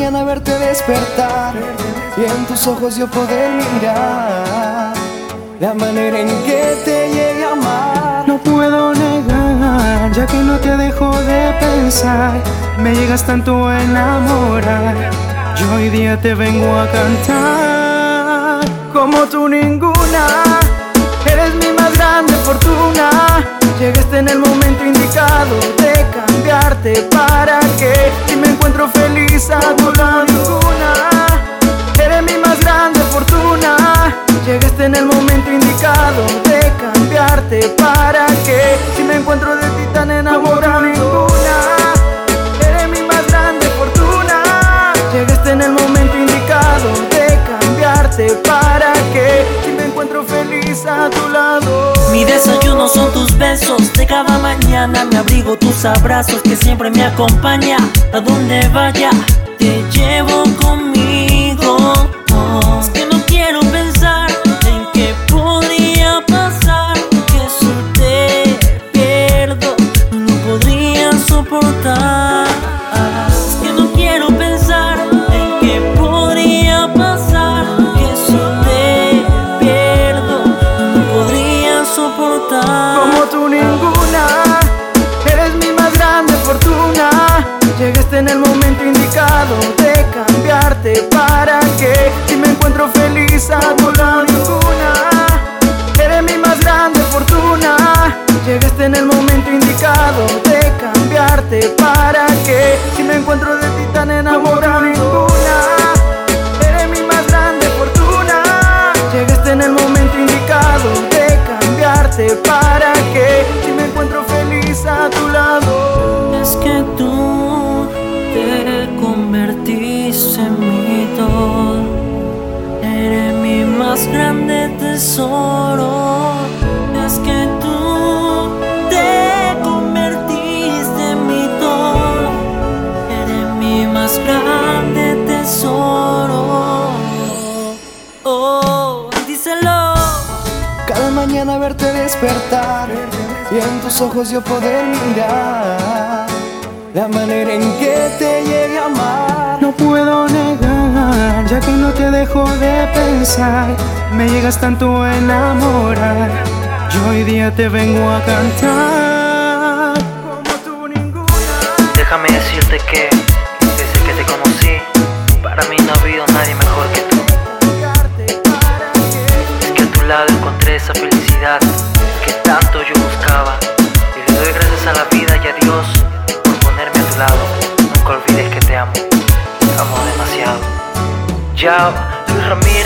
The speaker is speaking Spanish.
despertar y en tus ojos yo poder mirar la manera en que te llegué a amar. No puedo negar, ya que no te dejo de pensar, me llegas tanto a enamorar. Yo hoy día te vengo a cantar como tú ninguna. Eres mi más grande fortuna. Llegaste en el momento indicado de cambiarte para que momento indicado de cambiarte para que si me encuentro de ti tan enamorado ninguna. Eres mi más grande fortuna. Llegaste en el momento indicado de cambiarte para que si me encuentro feliz a tu lado. Mi desayuno son tus besos, de cada mañana me abrigo tus abrazos que siempre me acompaña. A donde vaya, te llevo conmigo. Es que no quiero pensar en qué podría pasar, que eso te pierdo, no podría soportar. como tú ninguna. Eres mi más grande fortuna. Llegaste en el momento indicado de cambiarte para que momento indicado de cambiarte para que si me encuentro de ti tan enamorado ninguna. Eres mi más grande fortuna. Llegaste en el momento indicado de cambiarte para que si me encuentro feliz a tu lado. Es que tú te convertiste en mi todo. Eres mi más grande tesoro. Mañana verte despertar y en tus ojos yo poder mirar la manera en que te llegué a amar. No puedo negar, ya que no te dejo de pensar, me llegas tanto a enamorar. Yo hoy día te vengo a cantar como tú ninguna. Déjame decirte que desde que te conocí, encontré esa felicidad que tanto yo buscaba. Y le doy gracias a la vida y a Dios por ponerme a tu lado. Nunca olvides que te amo, te amo demasiado. Chao, Luis Ramírez.